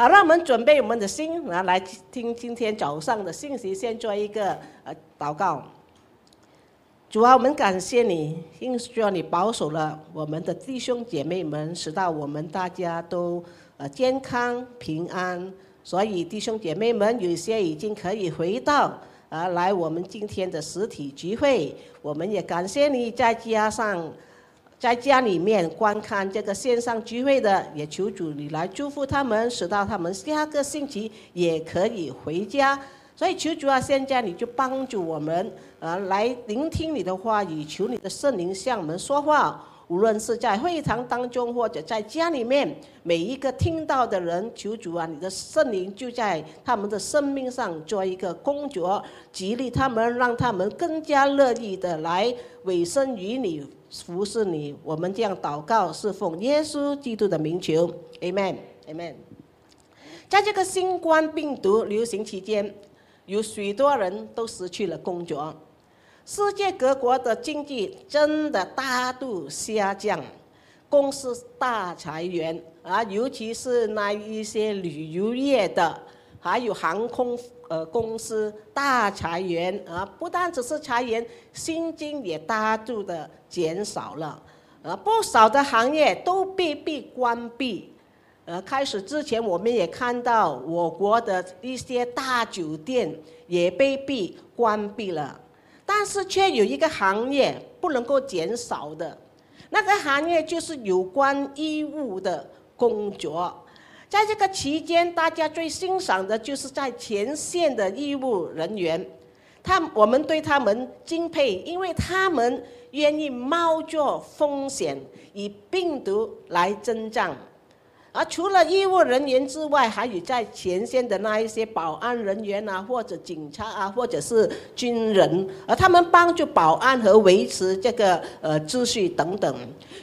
好，让我们准备我们的心，啊，来听今天早上的信息。先做一个呃祷告。主啊，我们感谢你，因为需要你保守了我们的弟兄姐妹们，使到我们大家都呃健康平安。所以弟兄姐妹们，有些已经可以回到啊来我们今天的实体聚会。我们也感谢你，再加上在家里面观看这个线上聚会的，也求主你来祝福他们，使到他们下个星期也可以回家。所以求主啊，现在你就帮助我们，呃，来聆听你的话语，求你的圣灵向我们说话。无论是在会堂当中，或者在家里面，每一个听到的人，求主啊，你的圣灵就在他们的生命上做一个工作，激励他们，让他们更加乐意的来委身于你，服侍你。我们这样祷告，是奉耶稣基督的名求，Amen，Amen。在这个新冠病毒流行期间。有许多人都失去了工作，世界各国的经济真的大度下降，公司大裁员啊，尤其是那一些旅游业的，还有航空呃公司大裁员啊，不但只是裁员，薪金也大度的减少了，呃，不少的行业都被被关闭。呃，开始之前，我们也看到我国的一些大酒店也被闭关闭了，但是却有一个行业不能够减少的，那个行业就是有关医务的工作。在这个期间，大家最欣赏的就是在前线的医务人员，他我们对他们敬佩，因为他们愿意冒着风险，以病毒来征战。而除了医务人员之外，还有在前线的那一些保安人员啊，或者警察啊，或者是军人，而他们帮助保安和维持这个呃秩序等等。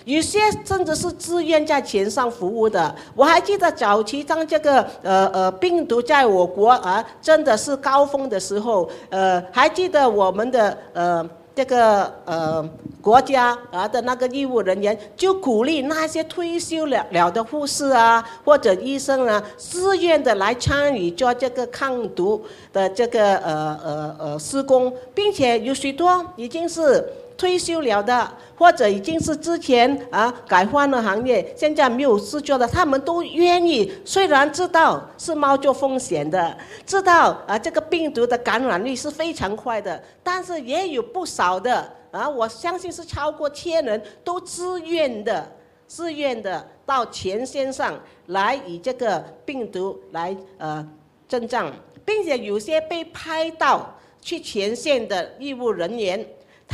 有些甚至是自愿在前上服务的。我还记得早期当这个呃呃病毒在我国啊真的是高峰的时候，呃，还记得我们的呃。这个呃国家啊的那个医务人员就鼓励那些退休了了的护士啊或者医生啊，自愿的来参与做这个抗毒的这个呃呃呃施工，并且有许多已经是。退休了的，或者已经是之前啊改换了行业，现在没有事做的，他们都愿意。虽然知道是冒着风险的，知道啊这个病毒的感染率是非常快的，但是也有不少的啊，我相信是超过千人都自愿的、自愿的到前线上来与这个病毒来呃征战，并且有些被拍到去前线的医务人员。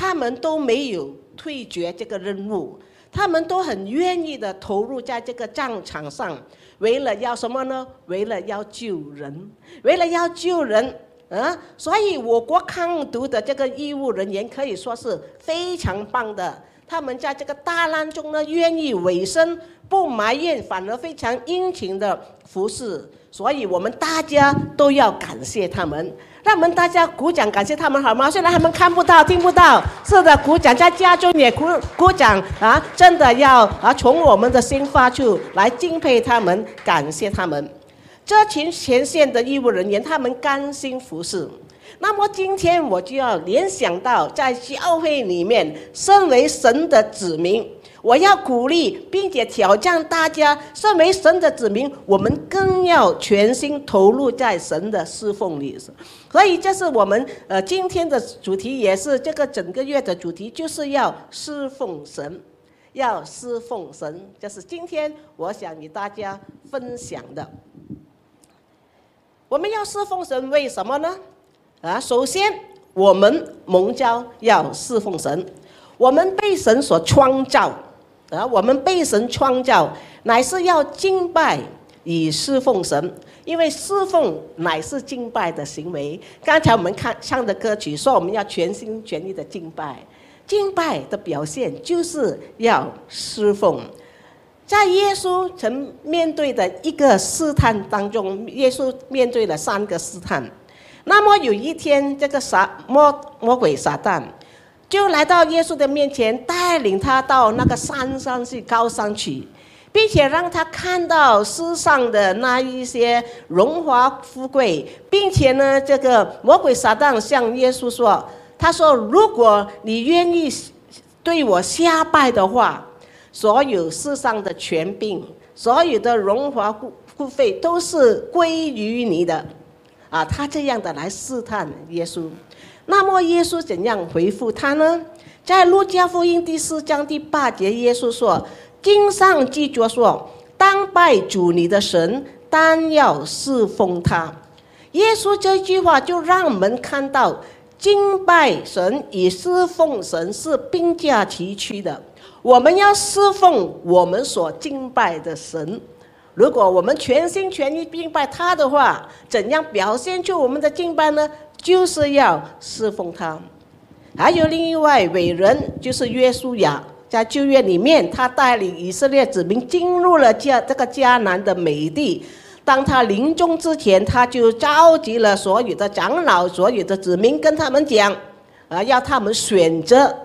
他们都没有退绝这个任务，他们都很愿意的投入在这个战场上，为了要什么呢？为了要救人，为了要救人，啊！所以我国抗毒的这个医务人员可以说是非常棒的，他们在这个大难中呢，愿意委身，不埋怨，反而非常殷勤的服侍，所以我们大家都要感谢他们。让我们大家鼓掌，感谢他们好吗？虽然他们看不到、听不到，是的，鼓掌，在家中也鼓鼓掌啊！真的要啊，从我们的心发出来敬佩他们，感谢他们。这群前线的医务人员，他们甘心服侍。那么今天我就要联想到，在教会里面，身为神的子民。我要鼓励，并且挑战大家，身为神的子民，我们更要全心投入在神的侍奉里。所以，这是我们呃今天的主题，也是这个整个月的主题，就是要侍奉神，要侍奉神。这是今天我想与大家分享的。我们要侍奉神，为什么呢？啊，首先我们蒙召要侍奉神，我们被神所创造。而我们被神创造，乃是要敬拜以侍奉神，因为侍奉乃是敬拜的行为。刚才我们看唱的歌曲说，我们要全心全意的敬拜，敬拜的表现就是要侍奉。在耶稣曾面对的一个试探当中，耶稣面对了三个试探。那么有一天，这个撒魔魔鬼撒旦。就来到耶稣的面前，带领他到那个山上去高山去，并且让他看到世上的那一些荣华富贵，并且呢，这个魔鬼撒旦向耶稣说：“他说，如果你愿意对我下拜的话，所有世上的权柄、所有的荣华富富贵都是归于你的。”啊，他这样的来试探耶稣。那么耶稣怎样回复他呢？在路加福音第四章第八节，耶稣说。经上记着说：“当拜主你的神，当要侍奉他。”耶稣这句话就让我们看到，敬拜神与侍奉神是并驾齐驱的。我们要侍奉我们所敬拜的神。如果我们全心全意敬拜他的话，怎样表现出我们的敬拜呢？就是要侍奉他。还有另一位伟人，就是约书亚。在旧约里面，他带领以色列子民进入了迦这个迦南的美地。当他临终之前，他就召集了所有的长老、所有的子民，跟他们讲，啊，要他们选择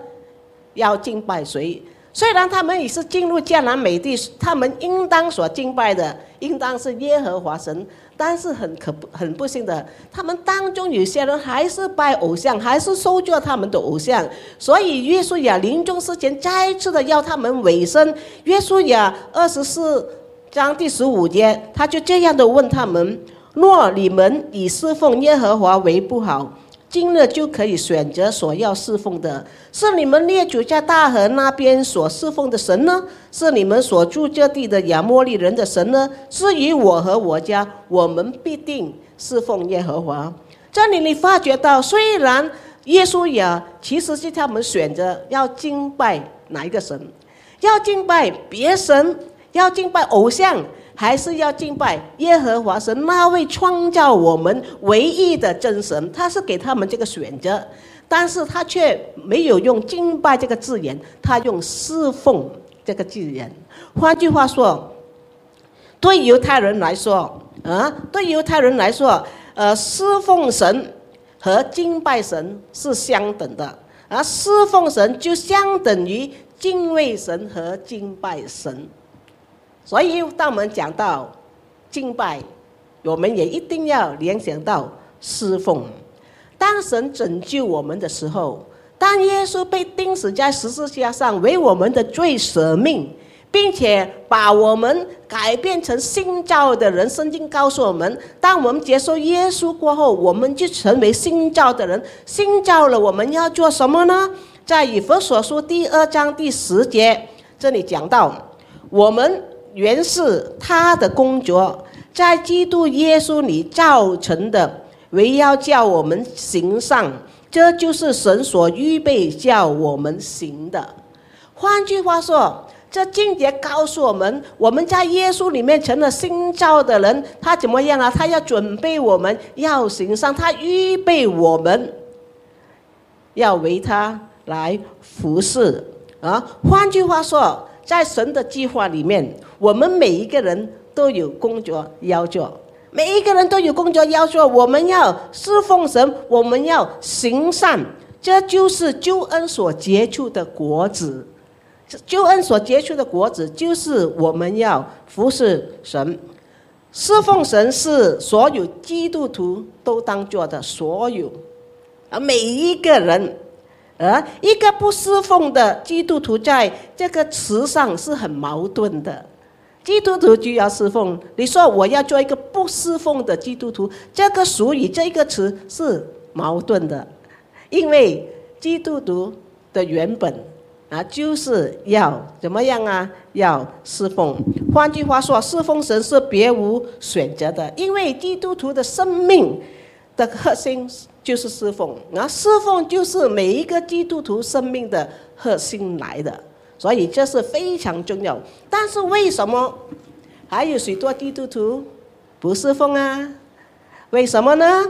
要敬拜谁。虽然他们也是进入迦南美地，他们应当所敬拜的，应当是耶和华神。但是很可不很不幸的，他们当中有些人还是拜偶像，还是收作他们的偶像。所以约书亚临终之前再次的要他们委身。约书亚二十四章第十五节，他就这样的问他们：若你们以侍奉耶和华为不好？今日就可以选择所要侍奉的，是你们列祖在大河那边所侍奉的神呢？是你们所住这地的亚摩利人的神呢？至于我和我家，我们必定侍奉耶和华。这里你发觉到，虽然耶稣也其实是他们选择要敬拜哪一个神，要敬拜别神，要敬拜偶像。还是要敬拜耶和华神那位创造我们唯一的真神，他是给他们这个选择，但是他却没有用敬拜这个字眼，他用侍奉这个字眼。换句话说，对犹太人来说，啊，对犹太人来说，呃，侍奉神和敬拜神是相等的，而侍奉神就相等于敬畏神和敬拜神。所以，当我们讲到敬拜，我们也一定要联想到侍奉。当神拯救我们的时候，当耶稣被钉死在十字架上为我们的罪舍命，并且把我们改变成新造的人，圣经告诉我们，当我们接受耶稣过后，我们就成为新造的人。新造了，我们要做什么呢？在以弗所书第二章第十节，这里讲到我们。原是他的工作，在基督耶稣里造成的，唯要叫我们行善，这就是神所预备叫我们行的。换句话说，这经节告诉我们，我们在耶稣里面成了新造的人，他怎么样啊？他要准备我们要行善，他预备我们要为他来服侍啊。换句话说。在神的计划里面，我们每一个人都有工作要做，每一个人都有工作要做。我们要侍奉神，我们要行善，这就是救恩所结出的果子。救恩所结出的果子，就是我们要服侍神、侍奉神，是所有基督徒都当做的所有，而每一个人。而一个不侍奉的基督徒，在这个词上是很矛盾的。基督徒就要侍奉，你说我要做一个不侍奉的基督徒，这个俗语这个词是矛盾的，因为基督徒的原本啊就是要怎么样啊？要侍奉。换句话说，侍奉神是别无选择的，因为基督徒的生命的核心。就是侍奉，那侍奉就是每一个基督徒生命的核心来的，所以这是非常重要。但是为什么还有许多基督徒不侍奉啊？为什么呢？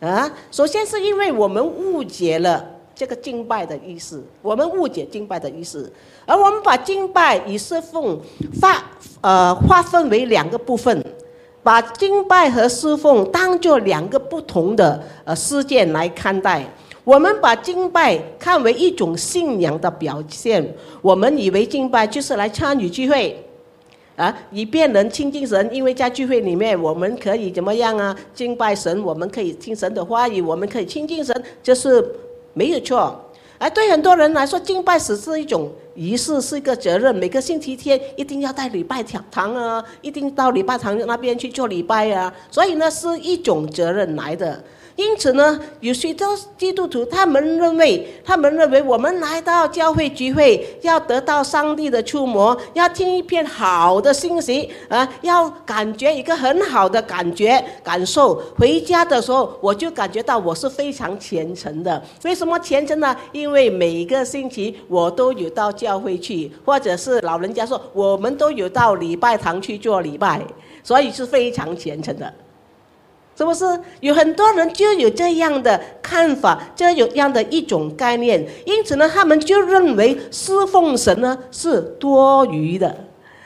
啊，首先是因为我们误解了这个敬拜的意思，我们误解敬拜的意思，而我们把敬拜与侍奉划呃划分为两个部分。把敬拜和侍奉当做两个不同的呃事件来看待。我们把敬拜看为一种信仰的表现。我们以为敬拜就是来参与聚会，啊，以便能亲近神。因为在聚会里面，我们可以怎么样啊？敬拜神，我们可以听神的话语，我们可以亲近神，这是没有错。而对很多人来说，敬拜只是一种仪式，是一个责任。每个星期天一定要在礼拜堂啊，一定到礼拜堂那边去做礼拜啊。所以呢，是一种责任来的。因此呢，有许多基督徒，他们认为，他们认为我们来到教会聚会，要得到上帝的触摸，要听一片好的信息啊，要感觉一个很好的感觉感受。回家的时候，我就感觉到我是非常虔诚的。为什么虔诚呢？因为每个星期我都有到教会去，或者是老人家说，我们都有到礼拜堂去做礼拜，所以是非常虔诚的。是不是有很多人就有这样的看法，这有样的一种概念？因此呢，他们就认为侍奉神呢是多余的，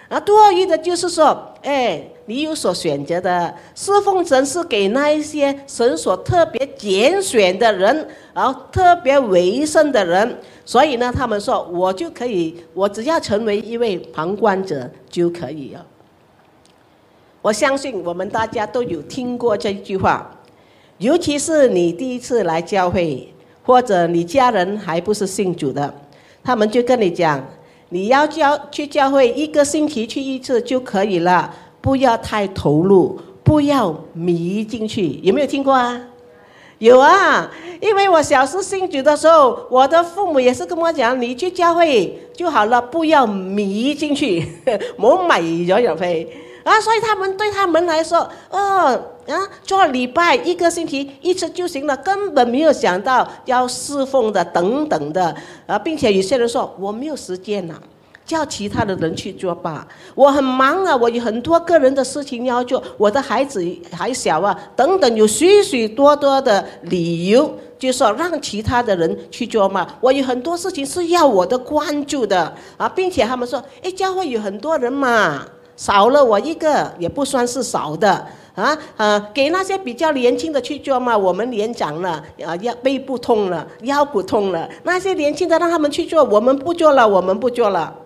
啊，多余的就是说，哎，你有所选择的，侍奉神是给那一些神所特别拣选的人，然后特别为圣的人。所以呢，他们说，我就可以，我只要成为一位旁观者就可以了。我相信我们大家都有听过这句话，尤其是你第一次来教会，或者你家人还不是信主的，他们就跟你讲，你要教去教会一个星期去一次就可以了，不要太投入，不要迷进去。有没有听过啊？有啊，因为我小时信主的时候，我的父母也是跟我讲，你去教会就好了，不要迷进去，冇迷咗入去。啊，所以他们对他们来说，哦，啊，做礼拜一个星期一次就行了，根本没有想到要侍奉的等等的，啊，并且有些人说我没有时间呐，叫其他的人去做吧，我很忙啊，我有很多个人的事情要做，我的孩子还小啊，等等，有许许多多的理由，就说让其他的人去做嘛，我有很多事情是要我的关注的，啊，并且他们说，哎，教会有很多人嘛。少了我一个也不算是少的啊啊！给那些比较年轻的去做嘛，我们年长了啊，腰背不痛了，腰骨痛了，那些年轻的让他们去做，我们不做了，我们不做了。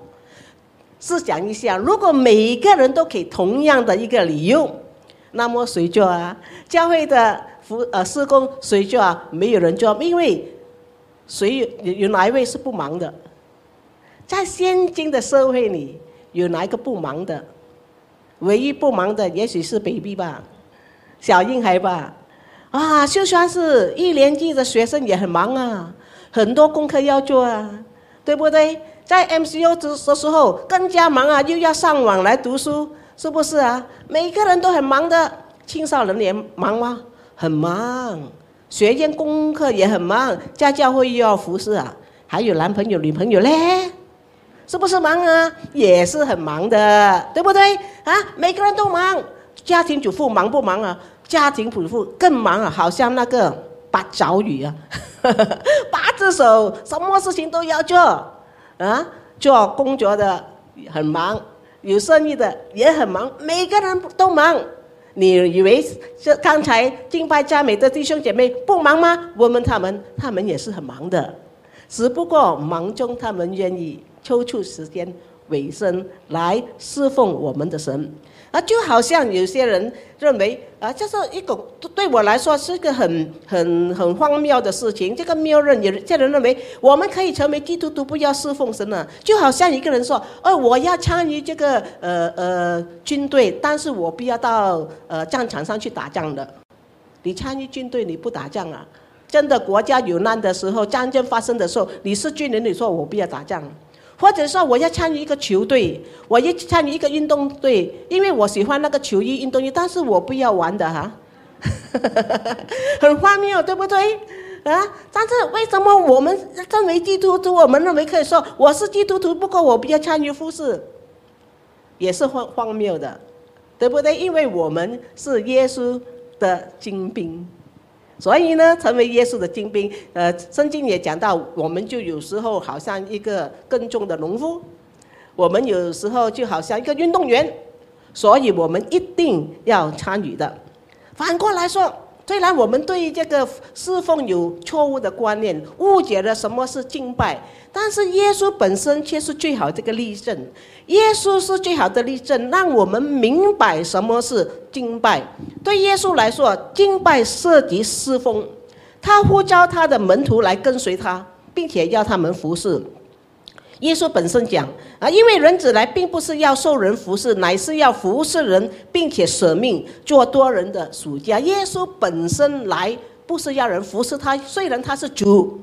试想一下，如果每一个人都给同样的一个理由，那么谁做啊？教会的服呃施工谁做啊？没有人做，因为谁有有哪一位是不忙的？在现今的社会里，有哪一个不忙的？唯一不忙的，也许是 baby 吧，小婴孩吧，啊，就算是一年级的学生也很忙啊，很多功课要做啊，对不对？在 MCO 的的时候更加忙啊，又要上网来读书，是不是啊？每个人都很忙的，青少年也忙吗？很忙，学业功课也很忙，家教会又要服侍啊，还有男朋友女朋友嘞。是不是忙啊？也是很忙的，对不对？啊，每个人都忙。家庭主妇忙不忙啊？家庭主妇更忙啊，好像那个八爪鱼啊，八只手，什么事情都要做啊。做工作的很忙，有生意的也很忙，每个人都忙。你以为这刚才敬拜佳美的弟兄姐妹不忙吗？问问他们，他们也是很忙的，只不过忙中他们愿意。抽出时间尾声来侍奉我们的神，啊，就好像有些人认为啊，这是一个对我来说是个很很很荒谬的事情。这个谬论，有些人认为我们可以成为基督徒，不要侍奉神了。就好像一个人说，哦，我要参与这个呃呃军队，但是我不要到呃战场上去打仗的。你参与军队，你不打仗啊？真的国家有难的时候，战争发生的时候，你是军人，你说我不要打仗。或者说我要参与一个球队，我要参与一个运动队，因为我喜欢那个球衣运动衣，但是我不要玩的哈，很荒谬，对不对？啊！但是为什么我们认为基督徒，我们认为可以说我是基督徒，不过我不要参与服饰，也是荒荒谬的，对不对？因为我们是耶稣的精兵。所以呢，成为耶稣的精兵，呃，圣经也讲到，我们就有时候好像一个耕种的农夫，我们有时候就好像一个运动员，所以我们一定要参与的。反过来说，虽然我们对这个侍奉有错误的观念，误解了什么是敬拜，但是耶稣本身却是最好这个例证。耶稣是最好的例证，让我们明白什么是敬拜。对耶稣来说，敬拜涉及侍奉，他呼召他的门徒来跟随他，并且要他们服侍。耶稣本身讲啊，因为人子来并不是要受人服侍，乃是要服侍人，并且舍命做多人的属家。耶稣本身来不是要人服侍他，虽然他是主，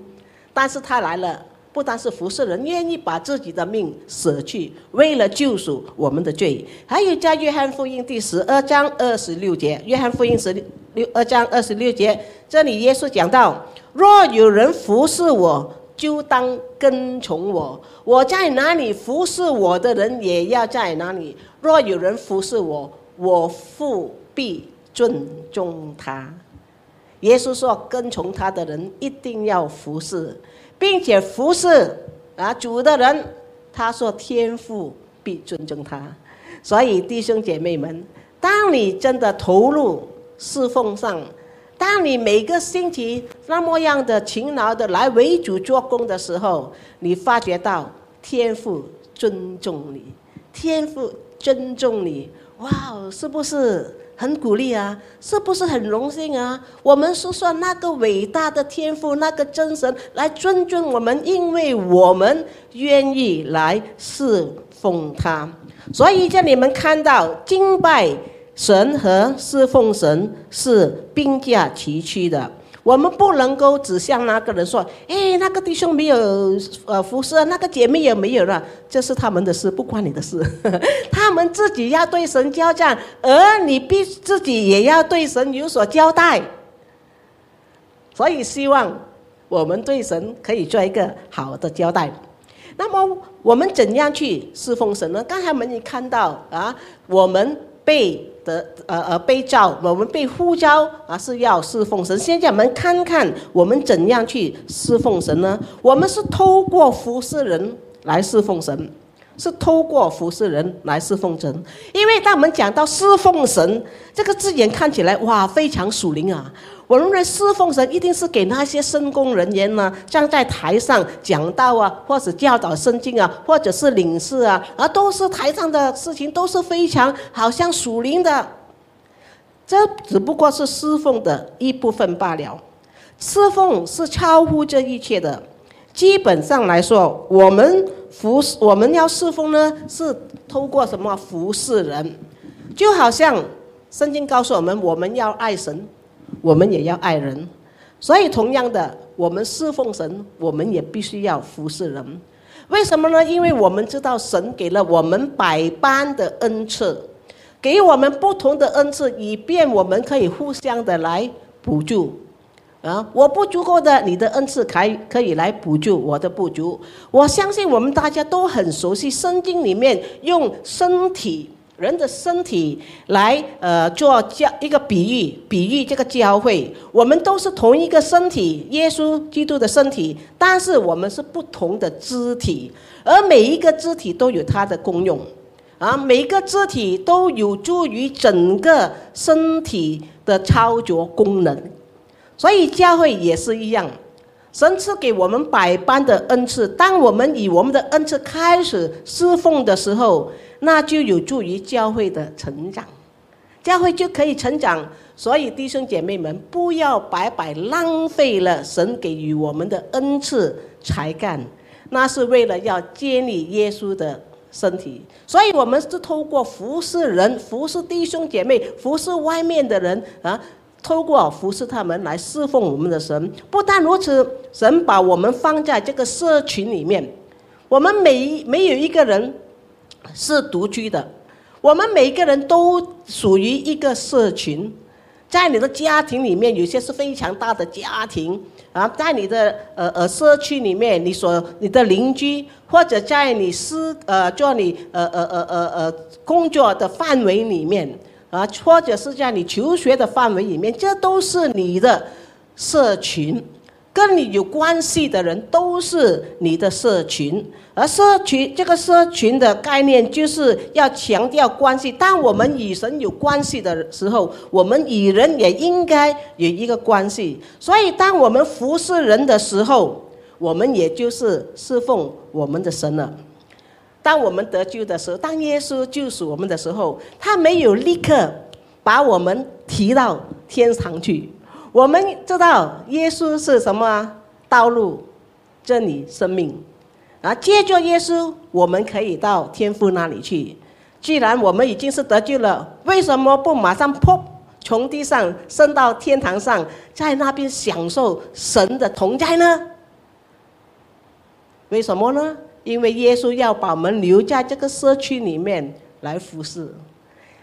但是他来了不单是服侍人，愿意把自己的命舍去，为了救赎我们的罪。还有在约翰福音第十二章二十六节，约翰福音十六二章二十六节，这里耶稣讲到：若有人服侍我。就当跟从我，我在哪里服侍我的人，也要在哪里。若有人服侍我，我父必尊重他。耶稣说，跟从他的人一定要服侍，并且服侍啊主的人。他说，天父必尊重他。所以弟兄姐妹们，当你真的投入侍奉上。当你每个星期那么样的勤劳的来为主做工的时候，你发觉到天父尊重你，天父尊重你，哇哦，是不是很鼓励啊？是不是很荣幸啊？我们是说那个伟大的天父，那个真神来尊重我们，因为我们愿意来侍奉他，所以叫你们看到敬拜。神和侍奉神是并驾齐驱的，我们不能够指向那个人说：“哎，那个弟兄没有呃服侍，那个姐妹也没有了，这是他们的事，不关你的事。他们自己要对神交战，而你必自己也要对神有所交代。所以，希望我们对神可以做一个好的交代。那么，我们怎样去侍奉神呢？刚才我们已看到啊，我们被。的呃呃被召，我们被呼召啊是要侍奉神。现在我们看看我们怎样去侍奉神呢？我们是透过服侍人来侍奉神，是透过服侍人来侍奉神。因为当我们讲到侍奉神这个字眼，看起来哇非常属灵啊。我认为侍奉神一定是给那些圣工人员呢，站在台上讲道啊，或者教导圣经啊，或者是领事啊，而都是台上的事情，都是非常好像属灵的。这只不过是侍奉的一部分罢了。侍奉是超乎这一切的。基本上来说，我们服我们要侍奉呢，是通过什么服侍人？就好像圣经告诉我们，我们要爱神。我们也要爱人，所以同样的，我们侍奉神，我们也必须要服侍人。为什么呢？因为我们知道神给了我们百般的恩赐，给我们不同的恩赐，以便我们可以互相的来补助。啊，我不足够的，你的恩赐可可以来补助我的不足。我相信我们大家都很熟悉圣经里面用身体。人的身体来，呃，做教一个比喻，比喻这个教会，我们都是同一个身体，耶稣基督的身体，但是我们是不同的肢体，而每一个肢体都有它的功用，啊，每个肢体都有助于整个身体的操作功能，所以教会也是一样，神赐给我们百般的恩赐，当我们以我们的恩赐开始侍奉的时候。那就有助于教会的成长，教会就可以成长。所以弟兄姐妹们，不要白白浪费了神给予我们的恩赐才干，那是为了要建立耶稣的身体。所以我们是透过服侍人、服侍弟兄姐妹、服侍外面的人啊，透过服侍他们来侍奉我们的神。不但如此，神把我们放在这个社群里面，我们每没有一个人。是独居的，我们每个人都属于一个社群，在你的家庭里面，有些是非常大的家庭啊，在你的呃呃社区里面，你所你的邻居，或者在你私呃做你呃呃呃呃呃工作的范围里面啊，或者是在你求学的范围里面，这都是你的社群。跟你有关系的人都是你的社群，而社群这个社群的概念就是要强调关系。当我们与神有关系的时候，我们与人也应该有一个关系。所以，当我们服侍人的时候，我们也就是侍奉我们的神了。当我们得救的时候，当耶稣救赎我们的时候，他没有立刻把我们提到天堂去。我们知道耶稣是什么道路、真理、生命，啊，借着耶稣，我们可以到天父那里去。既然我们已经是得救了，为什么不马上扑从地上升到天堂上，在那边享受神的同在呢？为什么呢？因为耶稣要把我们留在这个社区里面来服侍，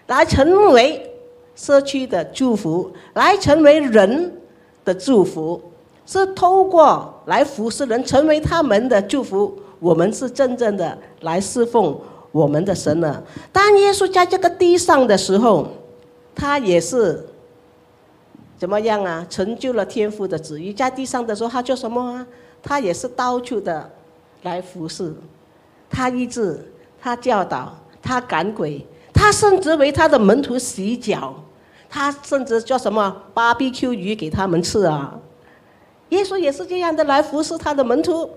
来成为。社区的祝福，来成为人的祝福，是透过来服侍人，成为他们的祝福。我们是真正的来侍奉我们的神了。当耶稣在这个地上的时候，他也是怎么样啊？成就了天父的旨意。在地上的时候，他做什么啊？他也是到处的来服侍，他医治，他教导，他赶鬼，他甚至为他的门徒洗脚。他甚至叫什么 BBQ 鱼给他们吃啊？耶稣也是这样的来服侍他的门徒，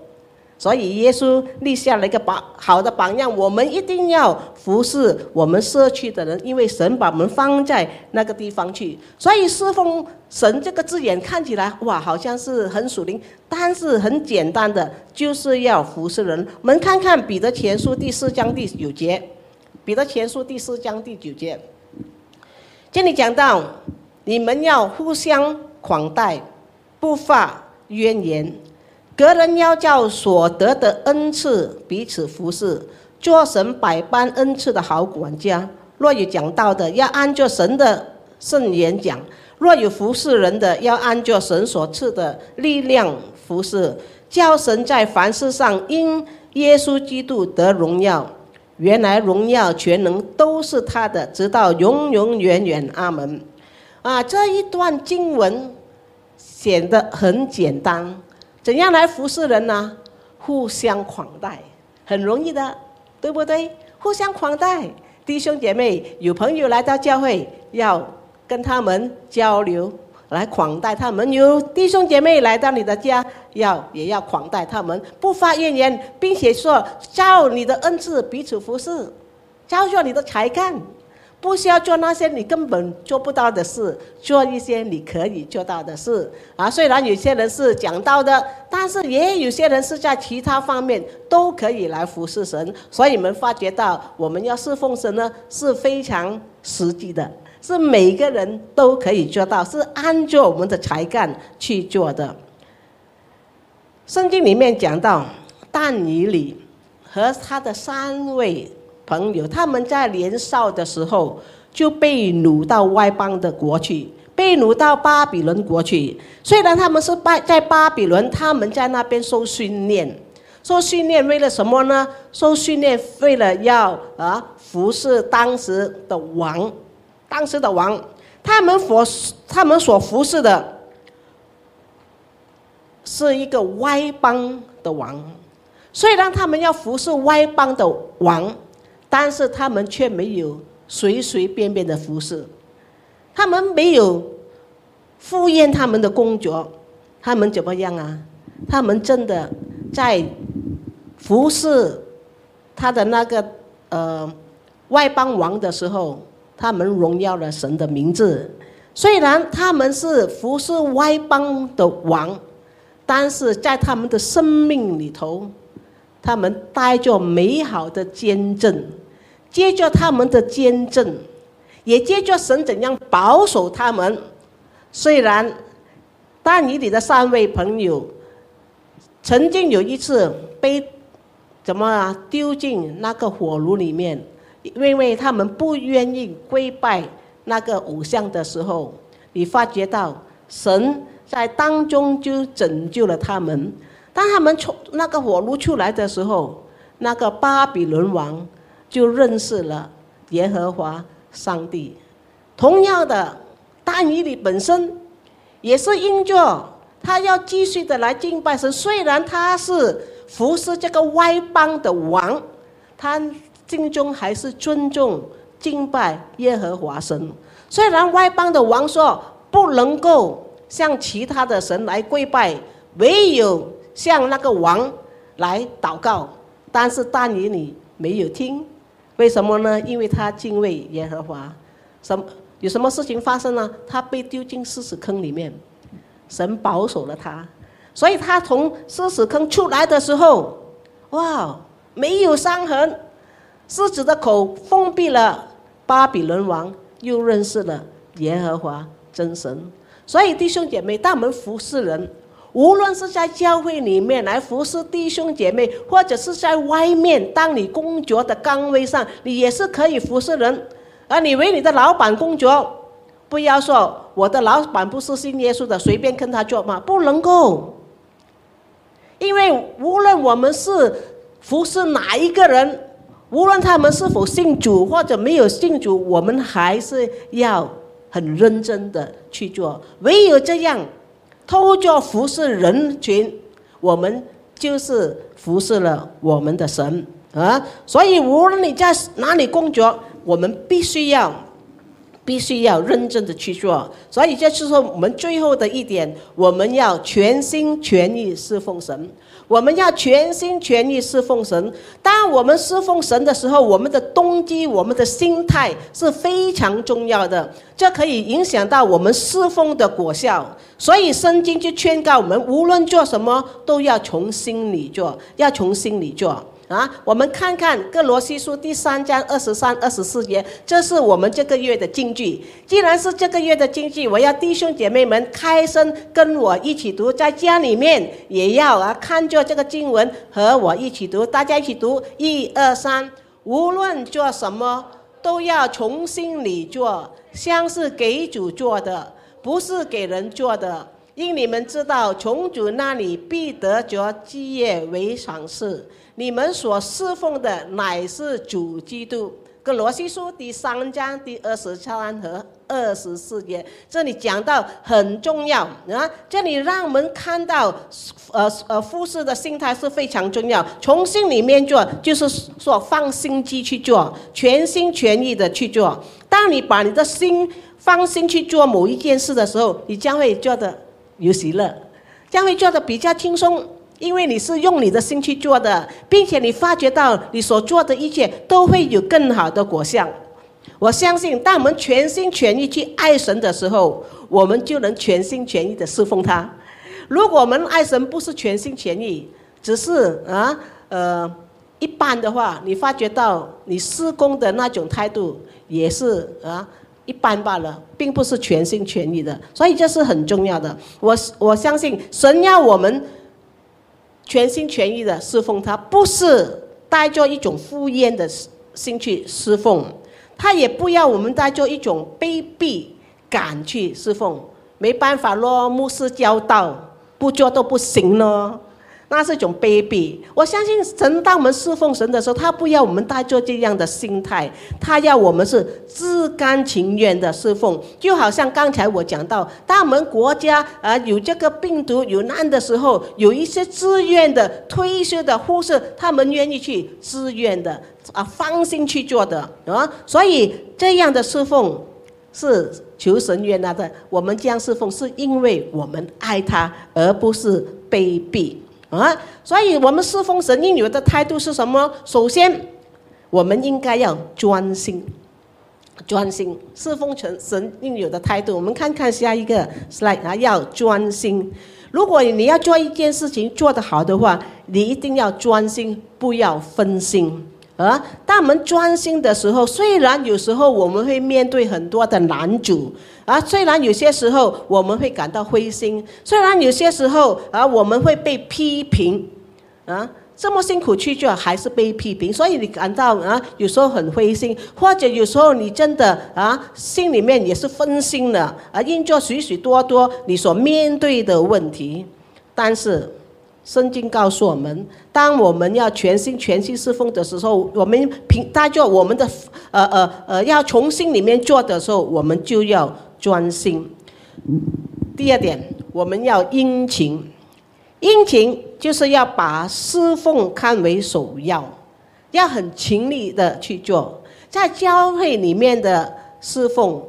所以耶稣立下了一个榜好的榜样。我们一定要服侍我们社区的人，因为神把我们放在那个地方去。所以侍奉神这个字眼看起来哇，好像是很属灵，但是很简单的，就是要服侍人。我们看看彼得前书第四章第九节，彼得前书第四章第九节。这里讲到，你们要互相款待，不发怨言，个人要叫所得的恩赐彼此服侍，做神百般恩赐的好管家。若有讲道的，要按照神的圣言讲；若有服侍人的，要按照神所赐的力量服侍，叫神在凡事上因耶稣基督得荣耀。原来荣耀全能都是他的，直到永永远远。阿门。啊，这一段经文显得很简单，怎样来服侍人呢？互相款待，很容易的，对不对？互相款待，弟兄姐妹有朋友来到教会，要跟他们交流。来款待他们，有弟兄姐妹来到你的家，要也要款待他们，不发怨言，并且说照你的恩赐彼此服侍，照着你的才干，不需要做那些你根本做不到的事，做一些你可以做到的事。啊，虽然有些人是讲道的，但是也有些人是在其他方面都可以来服侍神。所以你们发觉到，我们要侍奉神呢，是非常实际的。是每个人都可以做到，是按照我们的才干去做的。圣经里面讲到，但以理和他的三位朋友，他们在年少的时候就被掳到外邦的国去，被掳到巴比伦国去。虽然他们是巴在巴比伦，他们在那边受训练，受训练为了什么呢？受训练为了要啊服侍当时的王。当时的王，他们所他们所服侍的，是一个歪邦的王。虽然他们要服侍歪邦的王，但是他们却没有随随便便的服侍，他们没有敷衍他们的工作，他们怎么样啊？他们真的在服侍他的那个呃外邦王的时候。他们荣耀了神的名字，虽然他们是服侍外邦的王，但是在他们的生命里头，他们带着美好的见证，接着他们的见证，也接着神怎样保守他们。虽然但以里的三位朋友曾经有一次被怎么丢进那个火炉里面。因为他们不愿意跪拜那个偶像的时候，你发觉到神在当中就拯救了他们。当他们从那个火炉出来的时候，那个巴比伦王就认识了耶和华上帝。同样的，但以理本身也是因着他要继续的来敬拜神。虽然他是服侍这个外邦的王，他心中还是尊重敬拜耶和华神。虽然外邦的王说不能够向其他的神来跪拜，唯有向那个王来祷告，但是但以理没有听。为什么呢？因为他敬畏耶和华。什么有什么事情发生呢？他被丢进狮子坑里面，神保守了他，所以他从狮子坑出来的时候，哇，没有伤痕，狮子的口封闭了，巴比伦王又认识了耶和华真神。所以弟兄姐妹，当我们服侍人，无论是在教会里面来服侍弟兄姐妹，或者是在外面，当你工作的岗位上，你也是可以服侍人。而你为你的老板工作，不要说我的老板不是信耶稣的，随便跟他做嘛，不能够。因为无论我们是服侍哪一个人，无论他们是否信主或者没有信主，我们还是要很认真的去做。唯有这样，透过服侍人群，我们就是服侍了我们的神啊。所以无论你在哪里工作。我们必须要，必须要认真的去做，所以这是说我们最后的一点，我们要全心全意侍奉神。我们要全心全意侍奉神。当我们侍奉神的时候，我们的动机、我们的心态是非常重要的，这可以影响到我们侍奉的果效。所以圣经就劝告我们，无论做什么，都要从心里做，要从心里做。啊，我们看看《各罗西书》第三章二十三、二十四节，这是我们这个月的经句。既然是这个月的经句，我要弟兄姐妹们开声跟我一起读，在家里面也要啊看着这个经文和我一起读，大家一起读，一二三。无论做什么，都要从心里做，像是给主做的，不是给人做的。因你们知道，从主那里必得着基业为赏赐。你们所侍奉的乃是主基督。跟罗西书第三章第二十三和二十四节，这里讲到很重要啊！这里让我们看到，呃呃，服侍的心态是非常重要。从心里面做，就是说放心机去做，全心全意的去做。当你把你的心放心去做某一件事的时候，你将会做的有喜乐，将会做的比较轻松。因为你是用你的心去做的，并且你发觉到你所做的一切都会有更好的果效。我相信，当我们全心全意去爱神的时候，我们就能全心全意的侍奉他。如果我们爱神不是全心全意，只是啊呃一般的话，你发觉到你施工的那种态度也是啊一般罢了，并不是全心全意的。所以这是很重要的。我我相信神要我们。全心全意的侍奉他，不是带着一种敷衍的心去侍奉，他也不要我们带着一种卑鄙感去侍奉。没办法咯，牧师教导不做都不行咯。那是一种卑鄙。我相信神当我们侍奉神的时候，他不要我们带着这样的心态，他要我们是自甘情愿的侍奉。就好像刚才我讲到，当我们国家啊有这个病毒有难的时候，有一些自愿的退休的护士，他们愿意去自愿的啊放心去做的啊。所以这样的侍奉是求神悦纳的。我们这样侍奉是因为我们爱他，而不是卑鄙。啊，所以我们侍奉神应有的态度是什么？首先，我们应该要专心，专心侍奉神神应有的态度。我们看看下一个 slide 啊，要专心。如果你要做一件事情做得好的话，你一定要专心，不要分心。啊，当我们专心的时候，虽然有时候我们会面对很多的难主，啊，虽然有些时候我们会感到灰心，虽然有些时候啊我们会被批评，啊，这么辛苦去做还是被批评，所以你感到啊有时候很灰心，或者有时候你真的啊心里面也是分心了，啊，因做许许多多你所面对的问题，但是。圣经告诉我们，当我们要全心全心侍奉的时候，我们凭带着我们的呃呃呃要从心里面做的时候，我们就要专心。第二点，我们要殷勤，殷勤就是要把侍奉看为首要，要很勤力的去做。在教会里面的侍奉，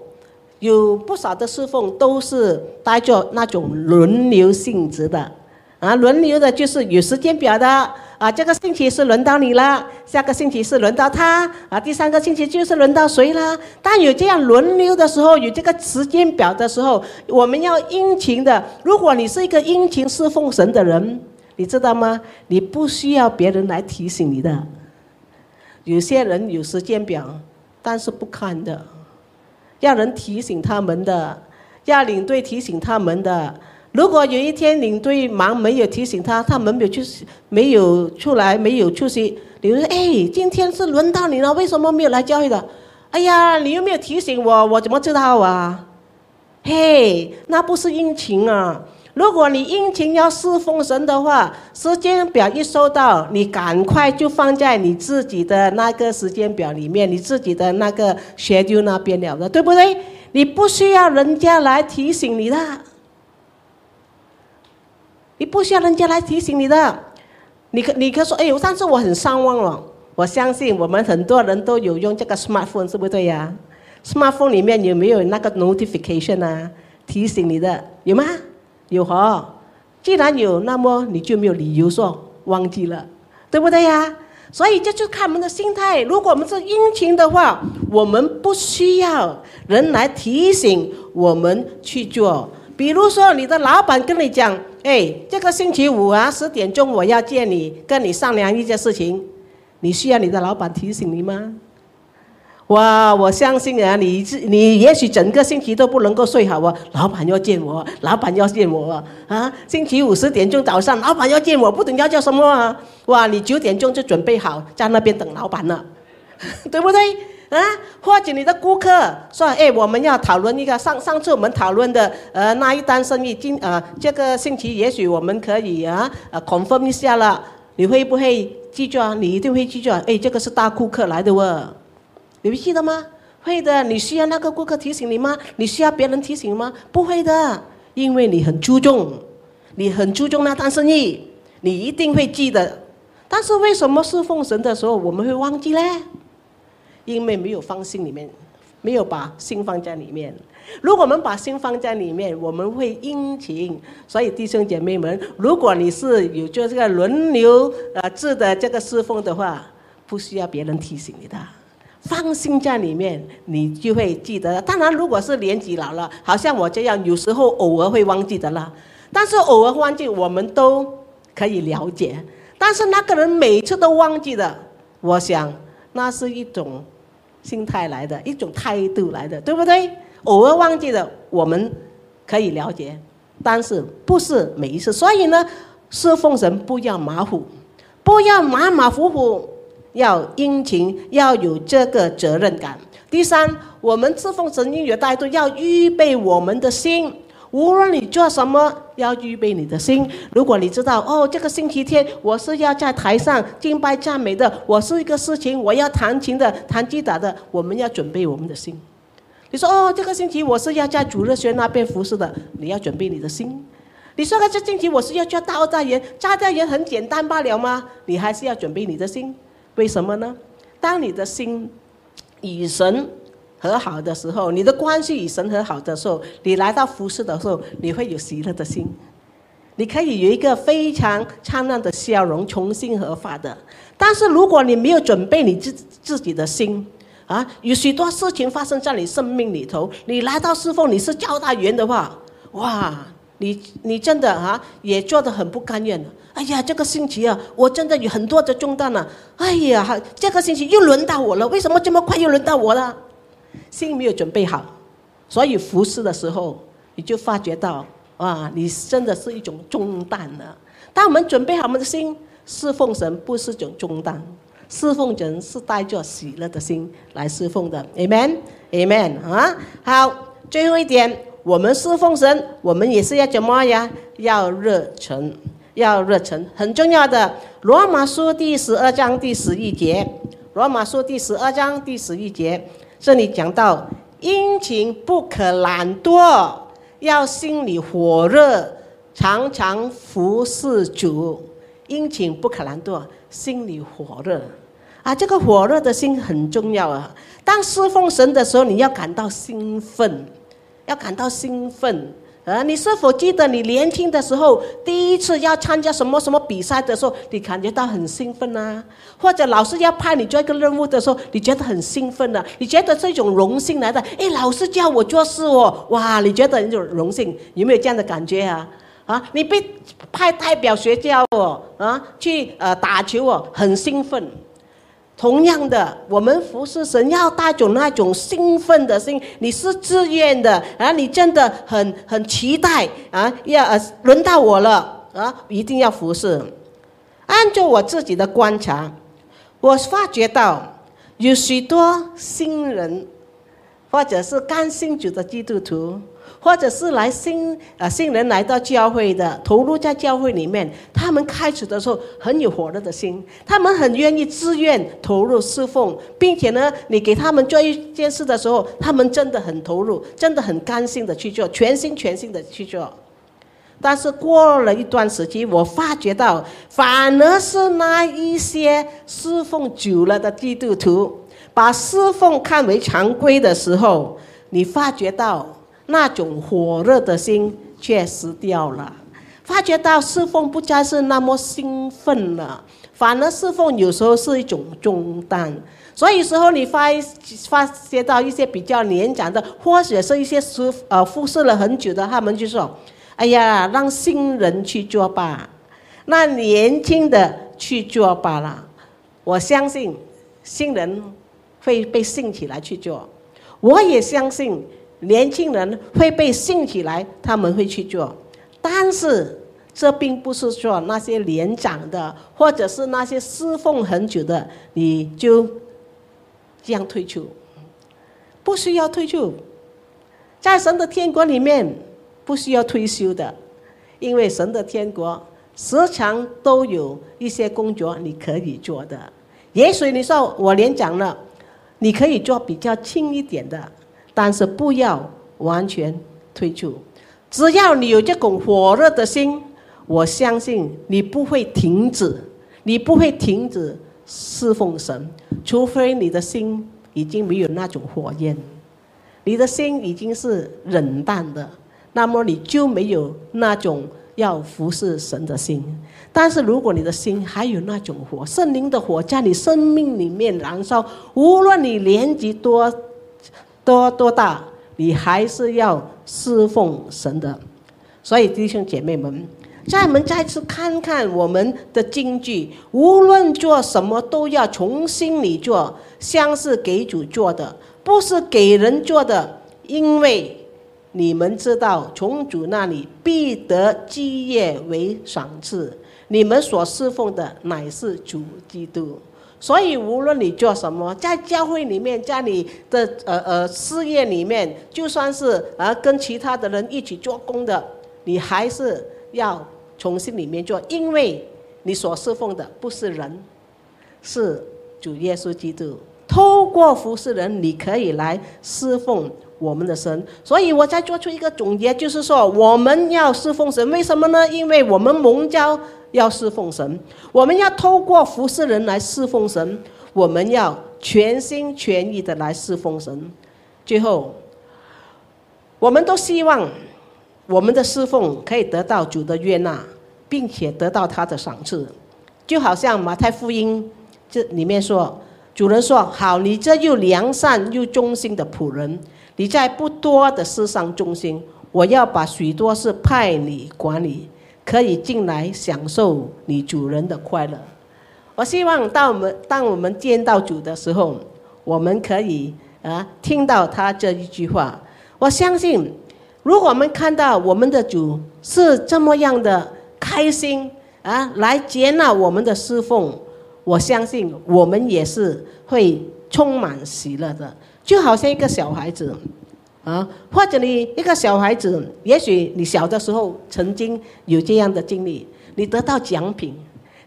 有不少的侍奉都是带着那种轮流性质的，啊，轮流的就是有时间表的。啊，这个星期是轮到你了，下个星期是轮到他，啊，第三个星期就是轮到谁了？当有这样轮流的时候，有这个时间表的时候，我们要殷勤的。如果你是一个殷勤侍奉神的人，你知道吗？你不需要别人来提醒你的。有些人有时间表，但是不看的，要人提醒他们的，要领队提醒他们的。如果有一天领队忙没有提醒他，他们没有去，没有出来，没有出席。你说：“哎，今天是轮到你了，为什么没有来教会的？”哎呀，你又没有提醒我，我怎么知道啊？嘿，那不是殷勤啊！如果你殷勤要侍奉神的话，时间表一收到，你赶快就放在你自己的那个时间表里面，你自己的那个 schedule 那边了的，对不对？你不需要人家来提醒你的。你不需要人家来提醒你的，你可你可说，哎呦，上次我很上望了。我相信我们很多人都有用这个 smartphone，是不对呀？smartphone 里面有没有那个 notification 啊？提醒你的有吗？有哈。既然有，那么你就没有理由说忘记了，对不对呀？所以这就看我们的心态。如果我们是殷勤的话，我们不需要人来提醒我们去做。比如说，你的老板跟你讲。哎，这个星期五啊，十点钟我要见你，跟你商量一件事情。你需要你的老板提醒你吗？哇，我相信啊，你你也许整个星期都不能够睡好啊。老板要见我，老板要见我啊！星期五十点钟早上，老板要见我，不懂要叫什么啊？哇，你九点钟就准备好在那边等老板了，对不对？啊，或者你的顾客说：“哎，我们要讨论一个上上次我们讨论的呃那一单生意，今呃这个星期也许我们可以啊呃 confirm 一下了，你会不会记住啊？你一定会记住啊！哎，这个是大顾客来的哦，你会记得吗？会的。你需要那个顾客提醒你吗？你需要别人提醒吗？不会的，因为你很注重，你很注重那单生意，你一定会记得。但是为什么是奉神的时候我们会忘记呢？因为没有放心里面，没有把心放在里面。如果我们把心放在里面，我们会殷勤。所以弟兄姐妹们，如果你是有做这个轮流呃制的这个侍奉的话，不需要别人提醒你的，放心在里面，你就会记得。当然，如果是年纪老了，好像我这样，有时候偶尔会忘记的啦。但是偶尔忘记，我们都可以了解。但是那个人每次都忘记的，我想那是一种。心态来的一种态度来的，对不对？偶尔忘记了，我们可以了解，但是不是每一次。所以呢，侍奉神不要马虎，不要马马虎虎，要殷勤，要有这个责任感。第三，我们侍奉神应有态度，要预备我们的心。无论你做什么，要预备你的心。如果你知道哦，这个星期天我是要在台上敬拜赞美的，我是一个事情，我要弹琴的、弹吉他的，我们要准备我们的心。你说哦，这个星期我是要在主日学那边服侍的，你要准备你的心。你说这星期我是要做大代言，大代言很简单罢了吗？你还是要准备你的心。为什么呢？当你的心与神。和好的时候，你的关系与神和好的时候，你来到服侍的时候，你会有喜乐的心，你可以有一个非常灿烂的笑容，重新合法的。但是如果你没有准备你自自己的心，啊，有许多事情发生在你生命里头，你来到侍奉，你是交代员的话，哇，你你真的啊，也做得很不甘愿哎呀，这个星期啊，我真的有很多的重担了。哎呀，这个星期又轮到我了，为什么这么快又轮到我了？心没有准备好，所以服侍的时候，你就发觉到，哇，你真的是一种重担了。当我们准备好我们的心，侍奉神不是种重担，侍奉神是带着喜乐的心来侍奉的。Amen，Amen 啊！好，最后一点，我们侍奉神，我们也是要怎么呀？要热忱，要热忱，很重要的。罗马书第十二章第十一节，罗马书第十二章第十一节。这里讲到殷勤不可懒惰，要心里火热，常常服侍主，殷勤不可懒惰，心里火热。啊，这个火热的心很重要啊！当侍奉神的时候，你要感到兴奋，要感到兴奋。啊，你是否记得你年轻的时候，第一次要参加什么什么比赛的时候，你感觉到很兴奋呐？或者老师要派你做一个任务的时候，你觉得很兴奋呢？你觉得是一种荣幸来的？哎，老师叫我做事哦，哇，你觉得一种荣幸，有没有这样的感觉啊？啊，你被派代表学校哦，啊，去呃打球哦，很兴奋。同样的，我们服侍神要带种那种兴奋的心，你是自愿的啊，你真的很很期待啊，要呃轮到我了啊，一定要服侍。按照我自己的观察，我发觉到有许多新人，或者是刚信主的基督徒。或者是来新啊新人来到教会的，投入在教会里面，他们开始的时候很有火热的心，他们很愿意自愿投入侍奉，并且呢，你给他们做一件事的时候，他们真的很投入，真的很甘心的去做，全心全心的去做。但是过了一段时期，我发觉到，反而是那一些侍奉久了的基督徒，把侍奉看为常规的时候，你发觉到。那种火热的心却失掉了，发觉到侍奉不再是那么兴奋了，反而侍奉有时候是一种重担。所以时候你发发现到一些比较年长的，或者是一些服呃服侍了很久的，他们就说：“哎呀，让新人去做吧，那年轻的去做罢了。”我相信新人会被兴起来去做，我也相信。年轻人会被兴起来，他们会去做，但是这并不是说那些年长的，或者是那些侍奉很久的，你就这样退出，不需要退出，在神的天国里面不需要退休的，因为神的天国时常都有一些工作你可以做的。也许你说我年长了，你可以做比较轻一点的。但是不要完全退出，只要你有这种火热的心，我相信你不会停止，你不会停止侍奉神，除非你的心已经没有那种火焰，你的心已经是冷淡的，那么你就没有那种要服侍神的心。但是如果你的心还有那种火，圣灵的火在你生命里面燃烧，无论你年纪多。多多大，你还是要侍奉神的。所以弟兄姐妹们，在我们再次看看我们的经句，无论做什么都要从心里做，像是给主做的，不是给人做的。因为你们知道，从主那里必得基业为赏赐。你们所侍奉的乃是主基督。所以，无论你做什么，在教会里面，在你的呃呃事业里面，就算是啊跟其他的人一起做工的，你还是要从心里面做，因为你所侍奉的不是人，是主耶稣基督。透过服侍人，你可以来侍奉我们的神。所以我再做出一个总结，就是说，我们要侍奉神，为什么呢？因为我们蒙召。要侍奉神，我们要透过服侍人来侍奉神，我们要全心全意的来侍奉神。最后，我们都希望我们的侍奉可以得到主的悦纳，并且得到他的赏赐。就好像马太福音这里面说，主人说：“好，你这又良善又忠心的仆人，你在不多的事上忠心，我要把许多事派你管理。”可以进来享受你主人的快乐。我希望当我们当我们见到主的时候，我们可以啊听到他这一句话。我相信，如果我们看到我们的主是这么样的开心啊，来接纳我们的侍奉，我相信我们也是会充满喜乐的，就好像一个小孩子。啊，或者你一个小孩子，也许你小的时候曾经有这样的经历，你得到奖品，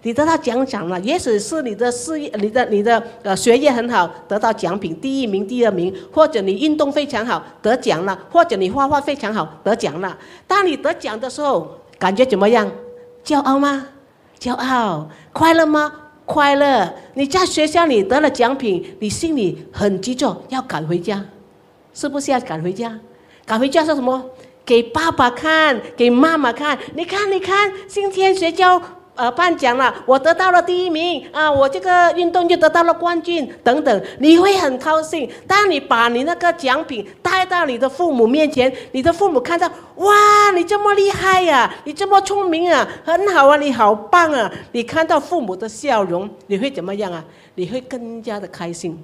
你得到奖赏了，也许是你的事业、你的、你的呃学业很好，得到奖品，第一名、第二名，或者你运动非常好，得奖了，或者你画画非常好，得奖了。当你得奖的时候，感觉怎么样？骄傲吗？骄傲，快乐吗？快乐。你在学校里得了奖品，你心里很急躁要赶回家，是不是要赶回家？赶回家说什么？给爸爸看，给妈妈看。你看，你看，今天学校。呃，颁奖了，我得到了第一名啊！我这个运动就得到了冠军，等等，你会很高兴。当你把你那个奖品带到你的父母面前，你的父母看到，哇，你这么厉害呀，你这么聪明啊，很好啊，你好棒啊！你看到父母的笑容，你会怎么样啊？你会更加的开心。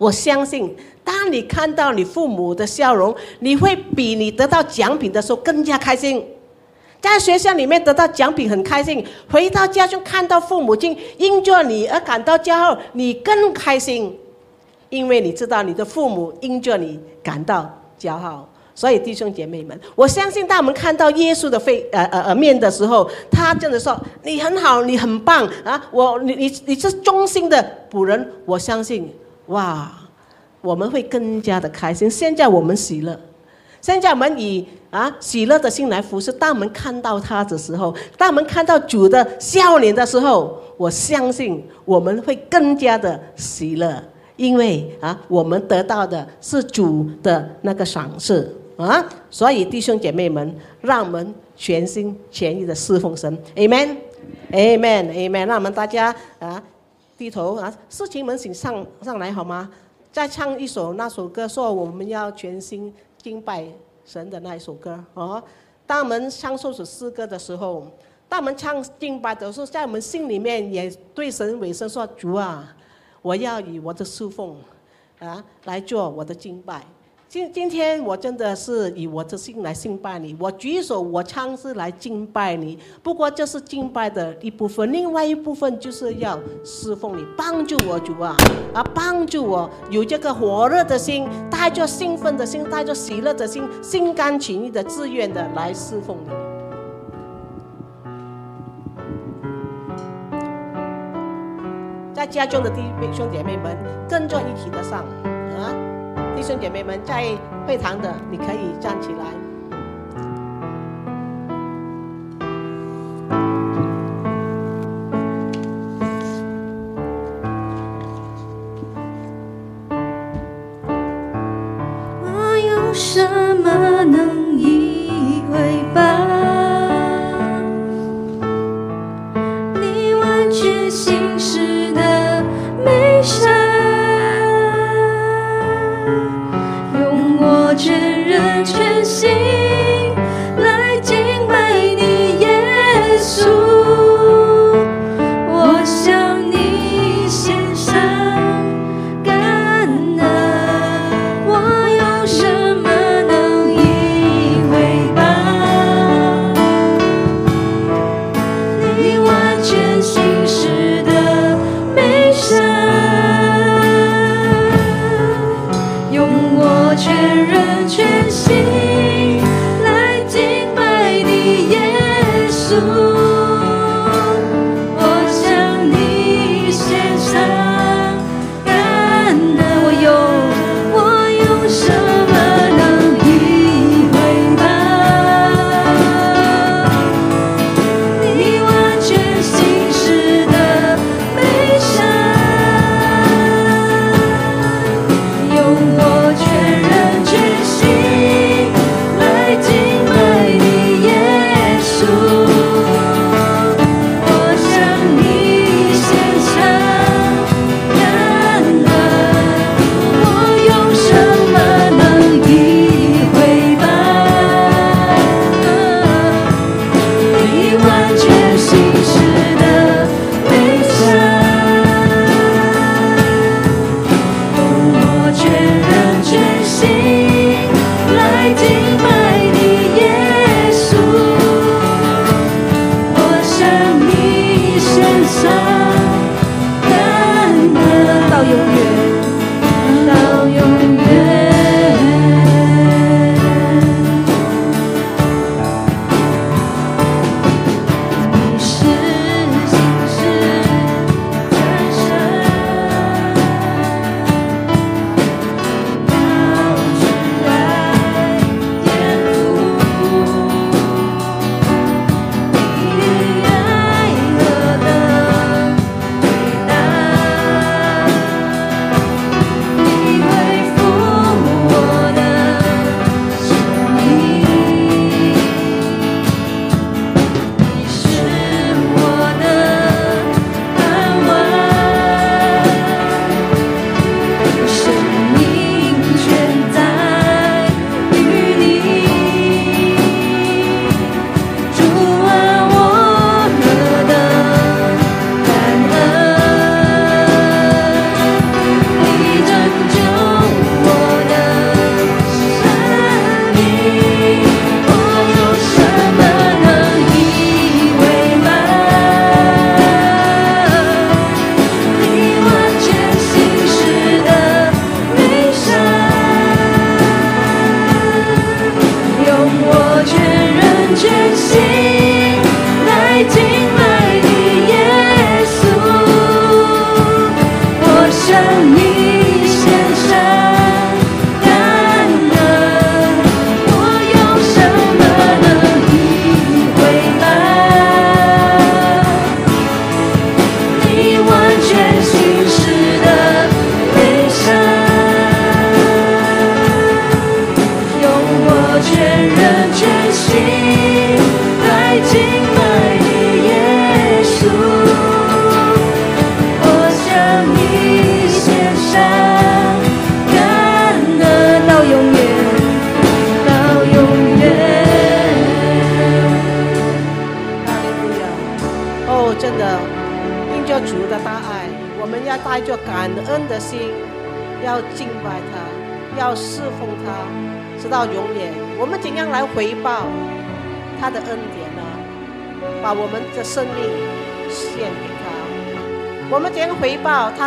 我相信，当你看到你父母的笑容，你会比你得到奖品的时候更加开心。在学校里面得到奖品很开心，回到家中看到父母亲因着你而感到骄傲，你更开心，因为你知道你的父母因着你感到骄傲。所以弟兄姐妹们，我相信当我们看到耶稣的 face 呃呃呃面的时候，他真的说你很好，你很棒啊！我你你你是忠心的仆人，我相信哇，我们会更加的开心。现在我们喜乐。现在我们以啊喜乐的心来服侍。当我们看到他的时候，当我们看到主的笑脸的时候，我相信我们会更加的喜乐，因为啊，我们得到的是主的那个赏赐啊。所以弟兄姐妹们，让我们全心全意的侍奉神，Amen，Amen，Amen。让我们大家啊低头啊，事情们请上上来好吗？再唱一首那首歌，说我们要全心。敬拜神的那一首歌哦，当我们唱这首诗歌的时候，当我们唱敬拜的时候，在我们心里面也对神委身说：“主啊，我要以我的侍奉啊来做我的敬拜。”今今天我真的是以我的心来敬拜你，我举手我唱是来敬拜你。不过这是敬拜的一部分，另外一部分就是要侍奉你，帮助我主啊，啊帮助我有这个火热的心，带着兴奋的心，带着喜乐的心，心甘情愿的、自愿的来侍奉你。在家中的弟兄姐妹们，跟着一起的上啊。弟兄姐妹们，在会堂的，你可以站起来。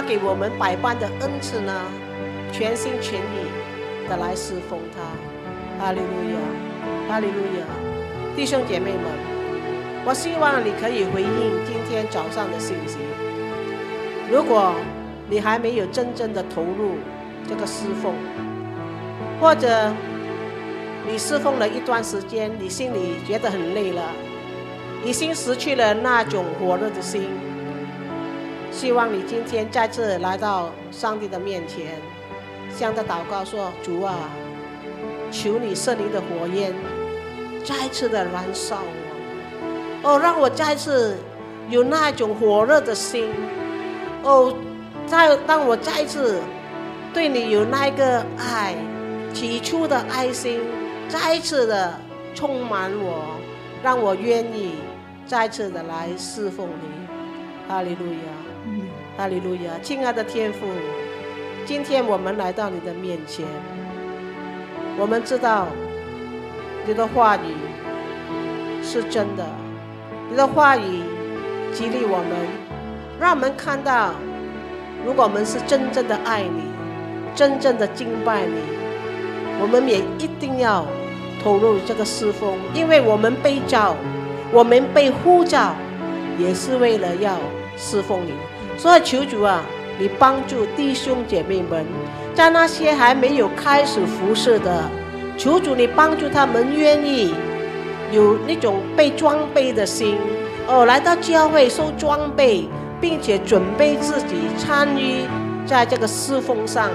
给我们百般的恩赐呢？全心全意的来侍奉他。哈利路亚，哈利路亚！弟兄姐妹们。我希望你可以回应今天早上的信息。如果你还没有真正的投入这个侍奉，或者你侍奉了一段时间，你心里觉得很累了，已经失去了那种火热的心，希望你今天再次来到上帝的面前，向他祷告说：“主啊，求你圣灵的火焰再次的燃烧我。”哦，让我再次有那种火热的心。哦，再让我再次对你有那个爱，起初的爱心，再次的充满我，让我愿意再次的来侍奉你。哈利路亚，哈利路亚，亲爱的天父，今天我们来到你的面前，我们知道你的话语是真的。你的话语激励我们，让我们看到，如果我们是真正的爱你，真正的敬拜你，我们也一定要投入这个侍奉，因为我们被召，我们被呼召，也是为了要侍奉你。所以求主啊，你帮助弟兄姐妹们，在那些还没有开始服侍的，求主你帮助他们愿意。有那种被装备的心，哦，来到教会受装备，并且准备自己参与在这个侍奉上，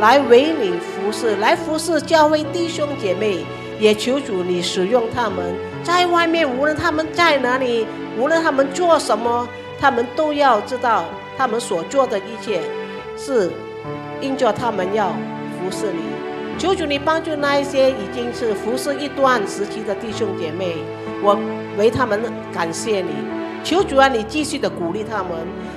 来为你服侍，来服侍教会弟兄姐妹。也求主你使用他们，在外面无论他们在哪里，无论他们做什么，他们都要知道他们所做的一切是因着他们要服侍你。求主你帮助那一些已经是服侍一段时期的弟兄姐妹，我为他们感谢你。求主啊，你继续的鼓励他们，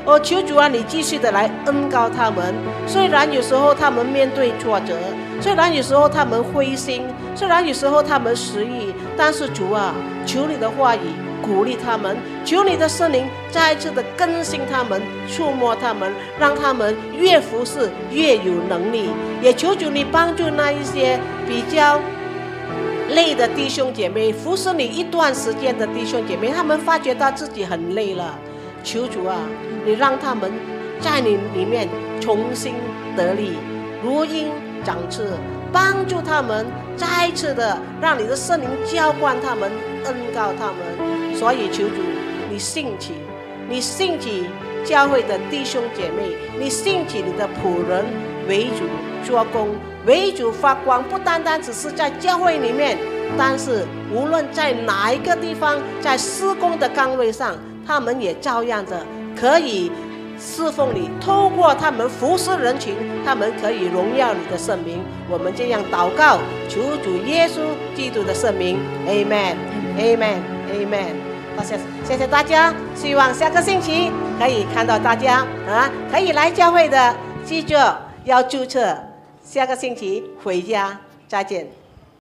哦，求主啊，你继续的来恩高他们。虽然有时候他们面对挫折，虽然有时候他们灰心，虽然有时候他们失意，但是主啊，求你的话语。鼓励他们，求你的圣灵再一次的更新他们，触摸他们，让他们越服侍越有能力。也求主你帮助那一些比较累的弟兄姐妹，服侍你一段时间的弟兄姐妹，他们发觉到自己很累了。求主啊，你让他们在你里面重新得力，如鹰长翅，帮助他们再一次的让你的圣灵浇灌他们，恩告他们。所以求主，你兴起，你兴起教会的弟兄姐妹，你兴起你的仆人为主做工，为主发光。不单单只是在教会里面，但是无论在哪一个地方，在施工的岗位上，他们也照样的可以侍奉你。透过他们服侍人群，他们可以荣耀你的圣名。我们这样祷告，求主耶稣基督的圣名，Amen，Amen，Amen。谢谢，谢谢大家。希望下个星期可以看到大家啊，可以来教会的，记住要注册。下个星期回家再见。